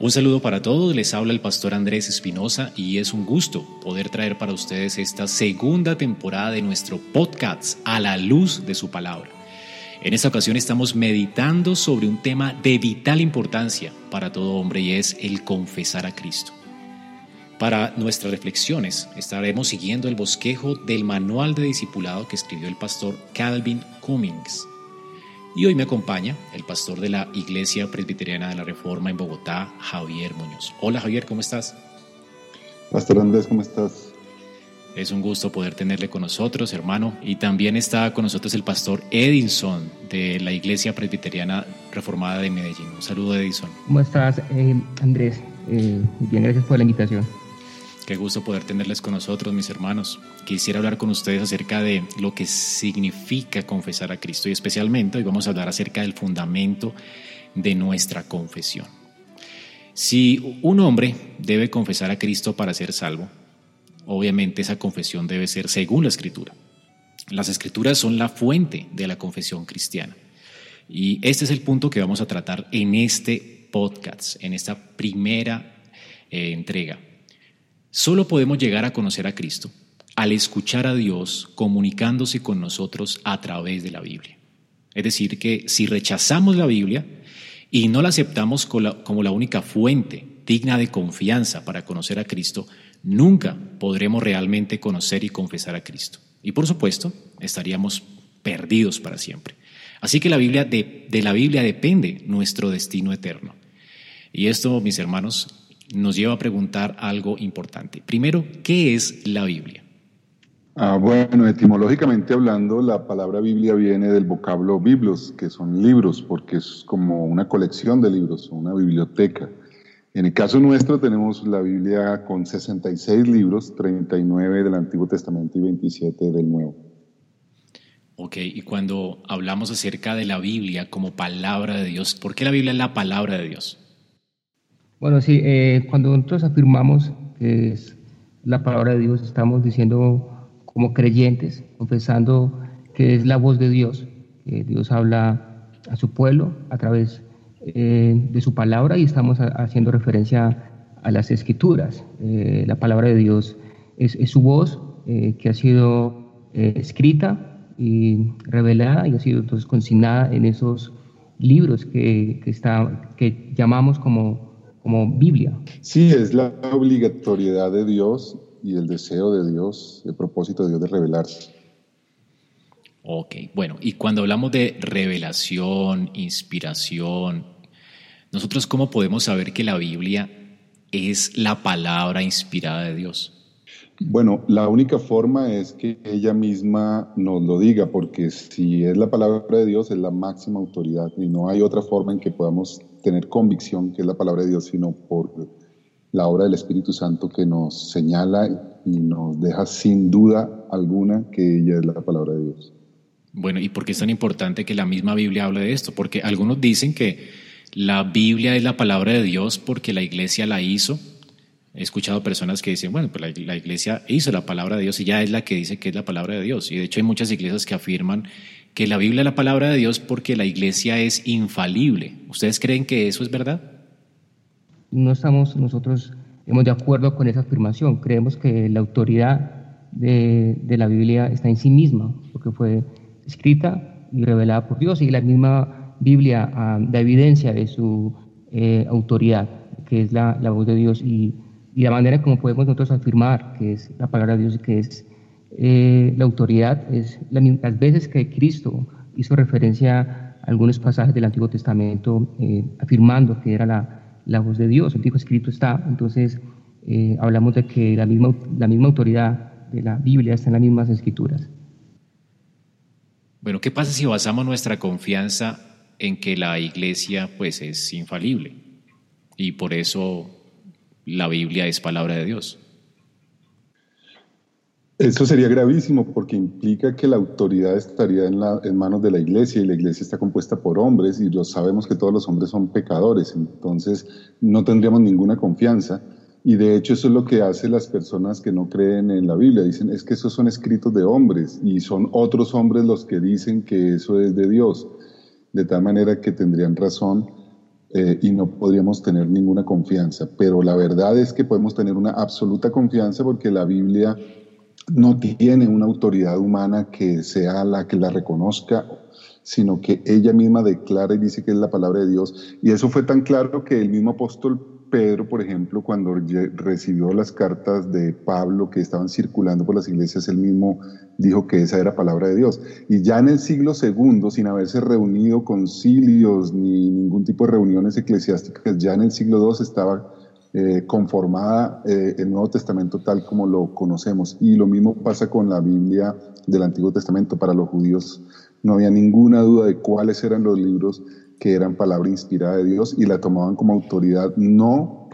Un saludo para todos, les habla el pastor Andrés Espinosa y es un gusto poder traer para ustedes esta segunda temporada de nuestro podcast a la luz de su palabra. En esta ocasión estamos meditando sobre un tema de vital importancia para todo hombre y es el confesar a Cristo. Para nuestras reflexiones estaremos siguiendo el bosquejo del manual de discipulado que escribió el pastor Calvin Cummings. Y hoy me acompaña el pastor de la Iglesia Presbiteriana de la Reforma en Bogotá, Javier Muñoz. Hola Javier, ¿cómo estás? Pastor Andrés, ¿cómo estás? Es un gusto poder tenerle con nosotros, hermano. Y también está con nosotros el pastor Edinson de la Iglesia Presbiteriana Reformada de Medellín. Un saludo, Edinson. ¿Cómo estás, eh, Andrés? Eh, bien, gracias por la invitación. Qué gusto poder tenerles con nosotros, mis hermanos. Quisiera hablar con ustedes acerca de lo que significa confesar a Cristo y especialmente hoy vamos a hablar acerca del fundamento de nuestra confesión. Si un hombre debe confesar a Cristo para ser salvo, obviamente esa confesión debe ser según la Escritura. Las Escrituras son la fuente de la confesión cristiana. Y este es el punto que vamos a tratar en este podcast, en esta primera eh, entrega. Solo podemos llegar a conocer a Cristo al escuchar a Dios comunicándose con nosotros a través de la Biblia. Es decir, que si rechazamos la Biblia y no la aceptamos como la única fuente digna de confianza para conocer a Cristo, nunca podremos realmente conocer y confesar a Cristo. Y por supuesto, estaríamos perdidos para siempre. Así que la Biblia de, de la Biblia depende nuestro destino eterno. Y esto, mis hermanos, nos lleva a preguntar algo importante. Primero, ¿qué es la Biblia? Ah, bueno, etimológicamente hablando, la palabra Biblia viene del vocablo biblos, que son libros, porque es como una colección de libros, una biblioteca. En el caso nuestro tenemos la Biblia con 66 libros, 39 del Antiguo Testamento y 27 del Nuevo. Ok, y cuando hablamos acerca de la Biblia como palabra de Dios, ¿por qué la Biblia es la palabra de Dios? Bueno, sí, eh, cuando nosotros afirmamos que es la palabra de Dios, estamos diciendo como creyentes, confesando que es la voz de Dios, que Dios habla a su pueblo a través eh, de su palabra y estamos haciendo referencia a las escrituras. Eh, la palabra de Dios es, su voz que ha sido escrita y revelada y ha sido entonces consignada en esos libros que, que, está, que llamamos como como Biblia. Sí, es la obligatoriedad de Dios y el deseo de Dios, el propósito de Dios de revelarse. Ok, bueno, y cuando hablamos de revelación, inspiración, nosotros cómo podemos saber que la Biblia es la palabra inspirada de Dios? Bueno, la única forma es que ella misma nos lo diga, porque si es la palabra de Dios, es la máxima autoridad y no hay otra forma en que podamos tener convicción que es la palabra de Dios, sino por la obra del Espíritu Santo que nos señala y nos deja sin duda alguna que ella es la palabra de Dios. Bueno, ¿y por qué es tan importante que la misma Biblia hable de esto? Porque algunos dicen que la Biblia es la palabra de Dios porque la iglesia la hizo He escuchado personas que dicen, bueno, pues la, iglesia hizo la palabra de Dios y ya es la que dice que es la palabra de Dios. Y de hecho hay muchas iglesias que afirman que la Biblia es la palabra de Dios porque la iglesia es infalible. ¿Ustedes creen que eso es verdad? No estamos nosotros hemos de acuerdo con esa afirmación. Creemos que la autoridad de, la Biblia está en sí misma, porque fue escrita y revelada por Dios y la misma Biblia ah, da evidencia de su eh, autoridad, que es la, la voz de Dios y y la manera como podemos nosotros afirmar que es la palabra de Dios y que es eh, la autoridad es las veces que Cristo hizo referencia a algunos pasajes del Antiguo Testamento eh, afirmando que era la, voz de Dios, el dijo escrito está, entonces eh, hablamos de que la misma, la misma autoridad de la Biblia está en las mismas escrituras. Bueno, ¿qué pasa si basamos nuestra confianza en que la iglesia pues es infalible y por eso la Biblia es palabra de Dios? Eso sería gravísimo porque implica que la autoridad estaría en, manos de la iglesia y la iglesia está compuesta por hombres y lo sabemos que todos los hombres son pecadores, entonces no tendríamos ninguna confianza. Y de hecho eso es lo que hacen las personas que no creen en la Biblia. Dicen, es que esos son escritos de hombres y son otros hombres los que dicen que eso es de Dios. De tal manera que tendrían razón eh, y no podríamos tener ninguna confianza. Pero la verdad es que podemos tener una absoluta confianza porque la Biblia no tiene una autoridad humana que sea la que la reconozca, sino que ella misma declara y dice que es la palabra de Dios. Y eso fue tan claro que el mismo apóstol Pedro, por ejemplo, cuando recibió las cartas de Pablo que estaban circulando por las iglesias, él mismo dijo que esa era palabra de Dios. Y ya en el siglo segundo, sin haberse reunido concilios ni ningún tipo de reuniones eclesiásticas, ya en el siglo II estaba eh, conformada eh, el Nuevo Testamento tal como lo conocemos. Y lo mismo pasa con la Biblia del Antiguo Testamento. Para los judíos no había ninguna duda de cuáles eran los libros que eran palabra inspirada de Dios y la tomaban como autoridad no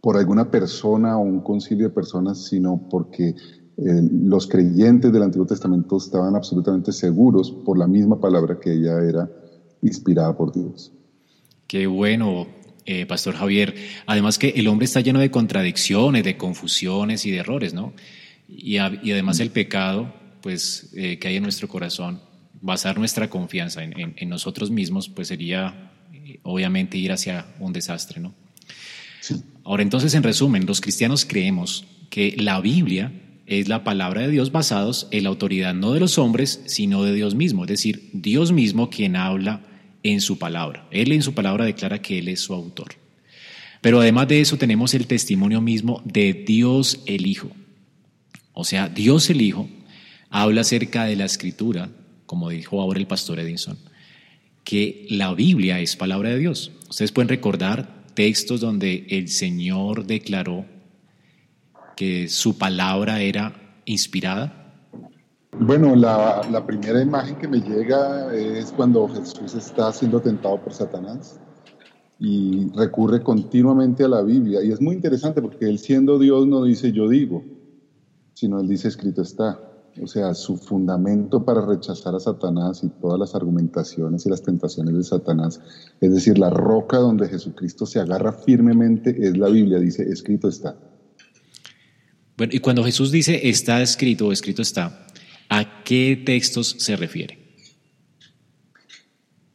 por alguna persona o un concilio de personas, sino porque eh, los creyentes del Antiguo Testamento estaban absolutamente seguros por la misma palabra que ella era inspirada por Dios. Qué bueno, eh, Pastor Javier. Además que el hombre está lleno de contradicciones, de confusiones y de errores, ¿no? Y, además el pecado, pues, eh, que hay en nuestro corazón, basar nuestra confianza en, nosotros mismos, pues sería eh, obviamente ir hacia un desastre, ¿no? Ahora, entonces, en resumen, los cristianos creemos que la Biblia es la palabra de Dios basados en la autoridad no de los hombres, sino de Dios mismo, es decir, Dios mismo quien habla en su palabra. Él en su palabra declara que Él es su autor. Pero además de eso tenemos el testimonio mismo de Dios el Hijo. O sea, Dios el Hijo habla acerca de la escritura, como dijo ahora el pastor Edinson, que la Biblia es palabra de Dios. Ustedes pueden recordar textos donde el Señor declaró que su palabra era inspirada. Bueno, la, primera imagen que me llega es cuando Jesús está siendo tentado por Satanás y recurre continuamente a la Biblia. Y es muy interesante porque él siendo Dios no dice yo digo, sino él dice escrito está. O sea, su fundamento para rechazar a Satanás y todas las argumentaciones y las tentaciones de Satanás, es decir, la roca donde Jesucristo se agarra firmemente es la Biblia, dice escrito está. Bueno, y cuando Jesús dice está escrito o escrito está, ¿A qué textos se refiere?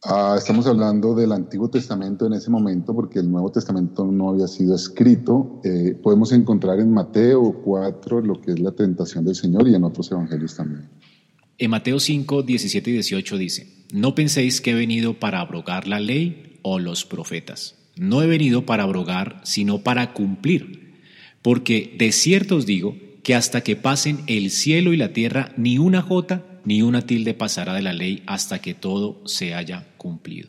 Ah, estamos hablando del Antiguo Testamento en ese momento porque el Nuevo Testamento no había sido escrito. Eh, podemos encontrar en Mateo 4 lo que es la tentación del Señor y en otros evangelios también. En Mateo 5, 17 y 18 dice, no penséis que he venido para abrogar la ley o los profetas. No he venido para abrogar, sino para cumplir. Porque de cierto os digo que hasta que pasen el cielo y la tierra, ni una jota ni una tilde pasará de la ley hasta que todo se haya cumplido.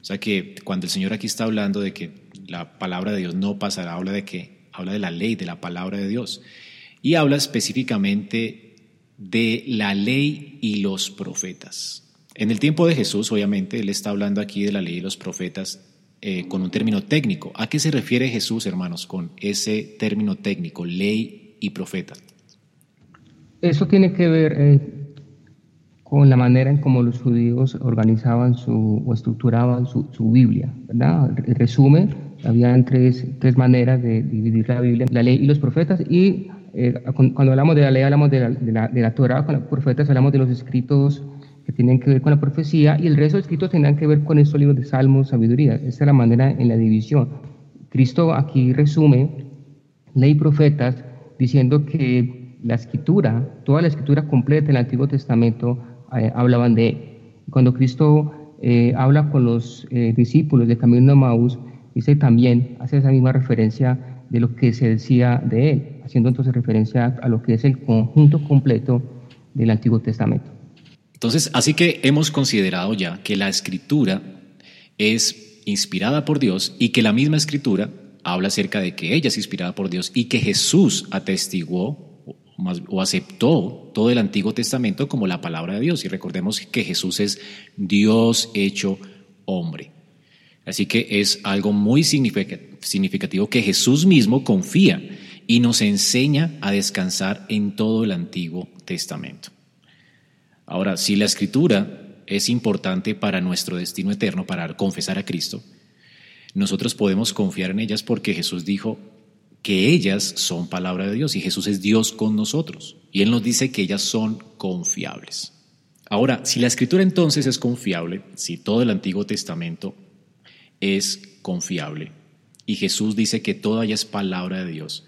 O sea que cuando el Señor aquí está hablando de que la palabra de Dios no pasará, habla de que habla de la ley, de la palabra de Dios. Y habla específicamente de la ley y los profetas. En el tiempo de Jesús, obviamente, él está hablando aquí de la ley y los profetas eh, con un término técnico. ¿A qué se refiere Jesús, hermanos, con ese término técnico, ley y profeta. Eso tiene que ver eh, con la manera en cómo los judíos organizaban su, o estructuraban su, Biblia. ¿verdad? En resumen, había tres, tres maneras de dividir la Biblia, la ley y los profetas. Y eh, cuando hablamos de la ley, hablamos de la, de la, de la Torah, con los profetas hablamos de los escritos que tienen que ver con la profecía y el resto de escritos tendrán que ver con estos libros de salmos, sabiduría. Esa es la manera en la división. Cristo aquí resume ley y profetas diciendo que la escritura, toda la escritura completa del Antiguo Testamento eh, hablaban de él. Cuando Cristo eh, habla con los eh, discípulos de Camino de Maús, dice también, hace esa misma referencia de lo que se decía de él. haciendo entonces referencia a lo que es el conjunto completo del Antiguo Testamento. Entonces, así que hemos considerado ya que la escritura es inspirada por Dios y que la misma escritura habla acerca de que ella es inspirada por Dios y que Jesús atestiguó o aceptó todo el Antiguo Testamento como la palabra de Dios. Y recordemos que Jesús es Dios hecho hombre. Así que es algo muy significativo que Jesús mismo confía y nos enseña a descansar en todo el Antiguo Testamento. Ahora, si la escritura es importante para nuestro destino eterno, para confesar a Cristo, nosotros podemos confiar en ellas porque Jesús dijo que ellas son palabra de Dios y Jesús es Dios con nosotros. Y Él nos dice que ellas son confiables. Ahora, si la escritura entonces es confiable, si todo el Antiguo Testamento es confiable y Jesús dice que toda ella es palabra de Dios,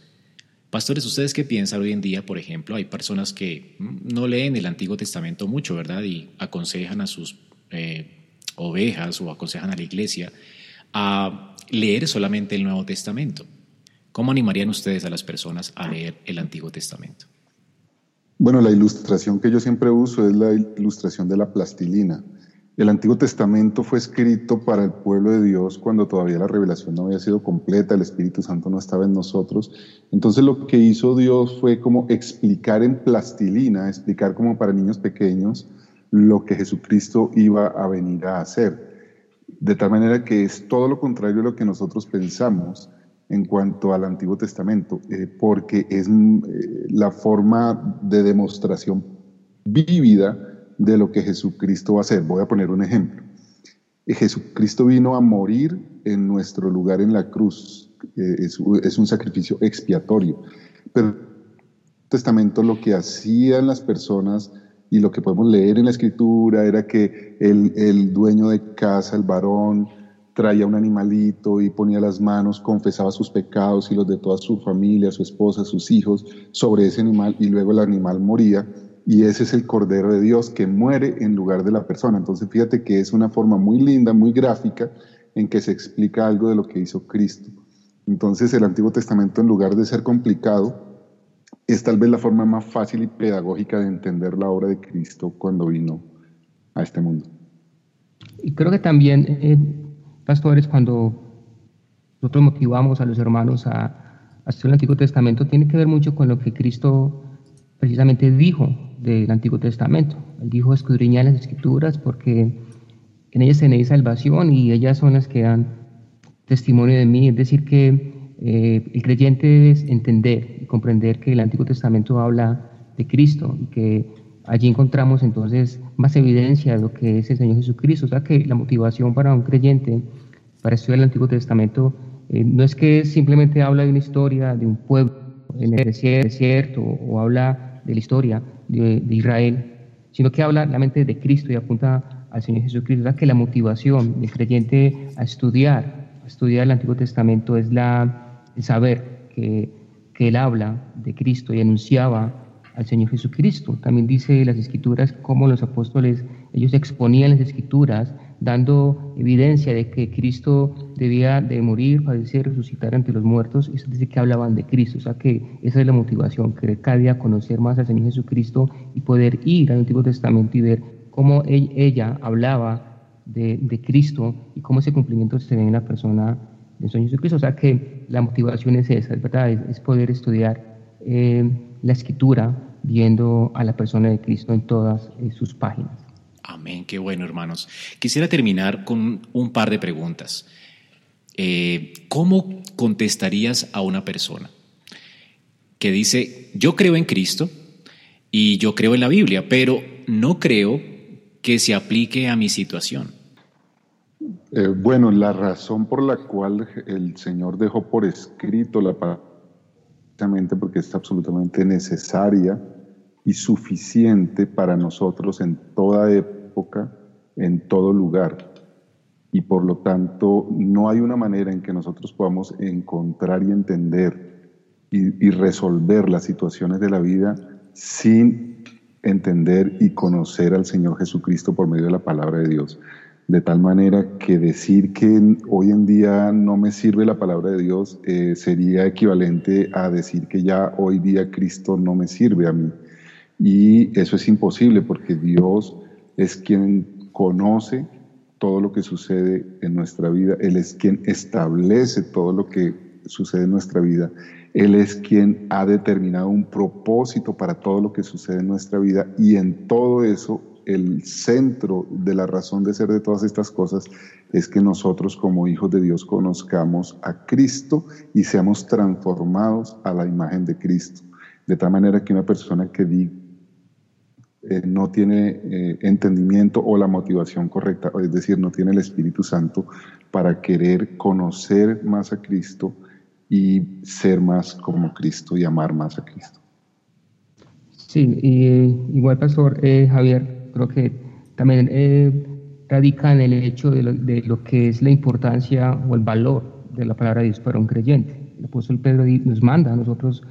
Pastores, ¿ustedes qué piensan hoy en día? Por ejemplo, hay personas que mm, no leen el Antiguo Testamento mucho, ¿verdad? Y aconsejan a sus eh, ovejas o aconsejan a la iglesia a leer solamente el Nuevo Testamento. ¿Cómo animarían ustedes a las personas a leer el Antiguo Testamento? Bueno, la ilustración que yo siempre uso es la ilustración de la plastilina. El Antiguo Testamento fue escrito para el pueblo de Dios cuando todavía la revelación no había sido completa, el Espíritu Santo no estaba en nosotros. Entonces lo que hizo Dios fue como explicar en plastilina, explicar como para niños pequeños lo que Jesucristo iba a venir a hacer. De tal manera que es todo lo contrario de lo que nosotros pensamos en cuanto al Antiguo Testamento, eh, porque es eh, la forma de demostración vívida de lo que Jesucristo va a hacer. Voy a poner un ejemplo. Jesucristo vino a morir en nuestro lugar en la cruz. Eh, es, un sacrificio expiatorio. Pero el Testamento lo que hacían las personas y lo que podemos leer en la Escritura era que el, el dueño de casa, el varón, traía un animalito y ponía las manos, confesaba sus pecados y los de toda su familia, su esposa, sus hijos, sobre ese animal y luego el animal moría y ese es el Cordero de Dios que muere en lugar de la persona. Entonces fíjate que es una forma muy linda, muy gráfica, en que se explica algo de lo que hizo Cristo. Entonces el Antiguo Testamento, en lugar de ser complicado, es tal vez la forma más fácil y pedagógica de entender la obra de Cristo cuando vino a este mundo. Y creo que también, eh, pastores, cuando nosotros motivamos a los hermanos a, a estudiar el Antiguo Testamento, tiene que ver mucho con lo que Cristo precisamente dijo del Antiguo Testamento. Él dijo escudriñar las escrituras porque en ellas tenéis salvación y ellas son las que dan testimonio de mí. Es decir, que eh, el creyente debe entender y comprender que el Antiguo Testamento habla de Cristo y que allí encontramos entonces más evidencia de lo que es el Señor Jesucristo. O sea que la motivación para un creyente para estudiar el Antiguo Testamento eh, no es que simplemente habla de una historia de un pueblo en el desierto o habla de la historia de, Israel, sino que habla realmente de Cristo y apunta al Señor Jesucristo. O sea, que la motivación del creyente a estudiar, a estudiar el Antiguo Testamento es la, saber que, que Él habla de Cristo y anunciaba al Señor Jesucristo. También dice las Escrituras cómo los apóstoles, ellos exponían las Escrituras dando evidencia de que Cristo debía de morir, padecer, resucitar ante los muertos, es decir, que hablaban de Cristo, o sea que esa es la motivación, querer cada día conocer más al Señor Jesucristo y poder ir al Antiguo Testamento y ver cómo ella hablaba de, Cristo y cómo ese cumplimiento se ve en la persona del Señor Jesucristo, o sea que la motivación es esa, es verdad, es, poder estudiar eh, la escritura viendo a la persona de Cristo en todas eh, sus páginas. Amén, qué bueno hermanos. Quisiera terminar con un par de preguntas. Eh, ¿Cómo contestarías a una persona que dice, yo creo en Cristo y yo creo en la Biblia, pero no creo que se aplique a mi situación? Eh, bueno, la razón por la cual el Señor dejó por escrito la palabra, porque es absolutamente necesaria y suficiente para nosotros en toda época en todo lugar. Y por lo tanto, no hay una manera en que nosotros podamos encontrar y entender y, resolver las situaciones de la vida sin entender y conocer al Señor Jesucristo por medio de la palabra de Dios. De tal manera que decir que hoy en día no me sirve la palabra de Dios eh, sería equivalente a decir que ya hoy día Cristo no me sirve a mí. Y eso es imposible porque Dios es quien conoce todo lo que sucede en nuestra vida. Él es quien establece todo lo que sucede en nuestra vida. Él es quien ha determinado un propósito para todo lo que sucede en nuestra vida y en todo eso el centro de la razón de ser de todas estas cosas es que nosotros como hijos de Dios conozcamos a Cristo y seamos transformados a la imagen de Cristo. De tal manera que una persona que eh, no tiene eh, entendimiento o la motivación correcta, es decir, no tiene el Espíritu Santo para querer conocer más a Cristo y ser más como Cristo y amar más a Cristo. Sí, igual, Pastor eh, Javier, creo que también eh, radica en el hecho de lo, que es la importancia o el valor de la palabra de Dios para un creyente. El apóstol Pedro nos manda a nosotros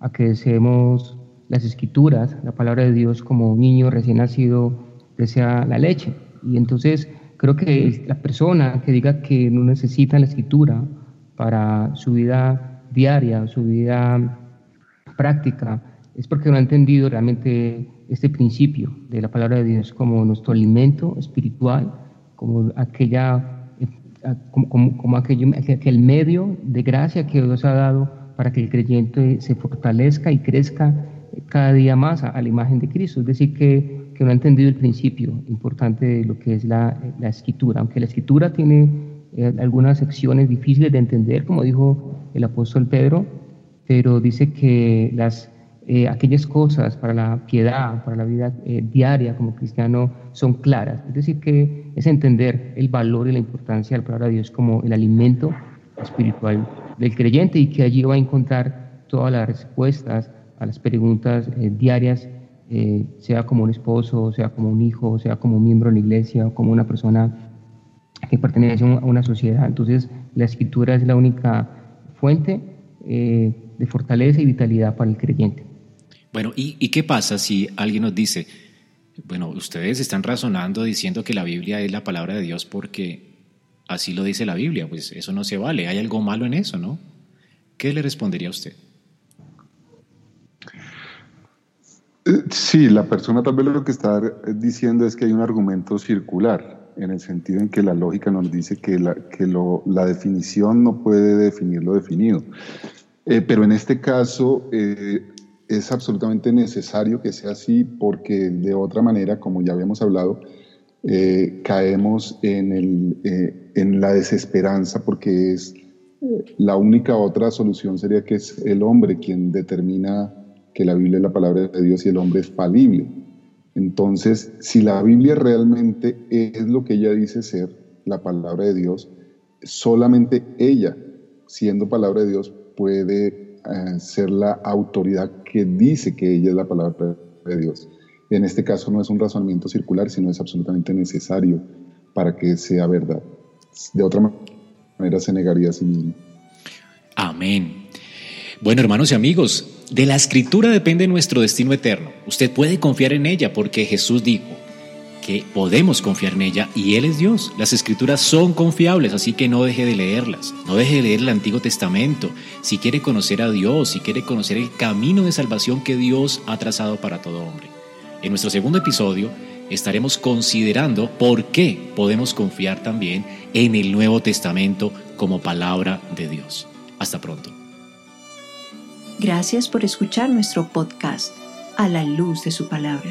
a que deseemos las escrituras, la palabra de Dios como un niño recién nacido desea la leche. Y entonces creo que la persona que diga que no necesita la escritura para su vida diaria, su vida práctica, es porque no ha entendido realmente este principio de la palabra de Dios como nuestro alimento espiritual, como aquella eh, como, como, aquello, aquel medio de gracia que Dios ha dado para que el creyente se fortalezca y crezca cada día más a, la imagen de Cristo. Es decir, que, que, no ha entendido el principio importante de lo que es la, la escritura. Aunque la escritura tiene eh, algunas secciones difíciles de entender, como dijo el apóstol Pedro, pero dice que las eh, aquellas cosas para la piedad, para la vida eh, diaria como cristiano son claras. Es decir, que es entender el valor y la importancia de la palabra de Dios como el alimento espiritual del creyente y que allí va a encontrar todas las respuestas a las preguntas eh, diarias, sea como un esposo, sea como un hijo, sea como un miembro de la iglesia o como una persona que pertenece a una sociedad. Entonces, la escritura es la única fuente de fortaleza y vitalidad para el creyente. Bueno, ¿y, qué pasa si alguien nos dice, bueno, ustedes están razonando diciendo que la Biblia es la palabra de Dios porque así lo dice la Biblia? Pues eso no se vale, hay algo malo en eso, ¿no? ¿Qué le respondería a usted? Eh, sí, la persona tal vez lo que está diciendo es que hay un argumento circular, en el sentido en que la lógica nos dice que la, que la definición no puede definir lo definido. Eh, pero en este caso, eh, es absolutamente necesario que sea así porque de otra manera, como ya habíamos hablado, eh, caemos en, el, eh, en, la desesperanza porque es eh, la única otra solución sería que es el hombre quien determina que la Biblia es la palabra de Dios y el hombre es falible. Entonces, si la Biblia realmente es lo que ella dice ser, la palabra de Dios, solamente ella, siendo palabra de Dios, puede ser la autoridad que dice que ella es la palabra de Dios. En este caso no es un razonamiento circular, sino es absolutamente necesario para que sea verdad. De otra manera se negaría a sí mismo. Amén. Bueno, hermanos y amigos, de la escritura depende nuestro destino eterno. Usted puede confiar en ella porque Jesús dijo, que podemos confiar en ella y Él es Dios. Las escrituras son confiables, así que no deje de leerlas. No deje de leer el Antiguo Testamento. Si quiere conocer a Dios, si quiere conocer el camino de salvación que Dios ha trazado para todo hombre. En nuestro segundo episodio estaremos considerando por qué podemos confiar también en el Nuevo Testamento como palabra de Dios. Hasta pronto. Gracias por escuchar nuestro podcast a la luz de su palabra.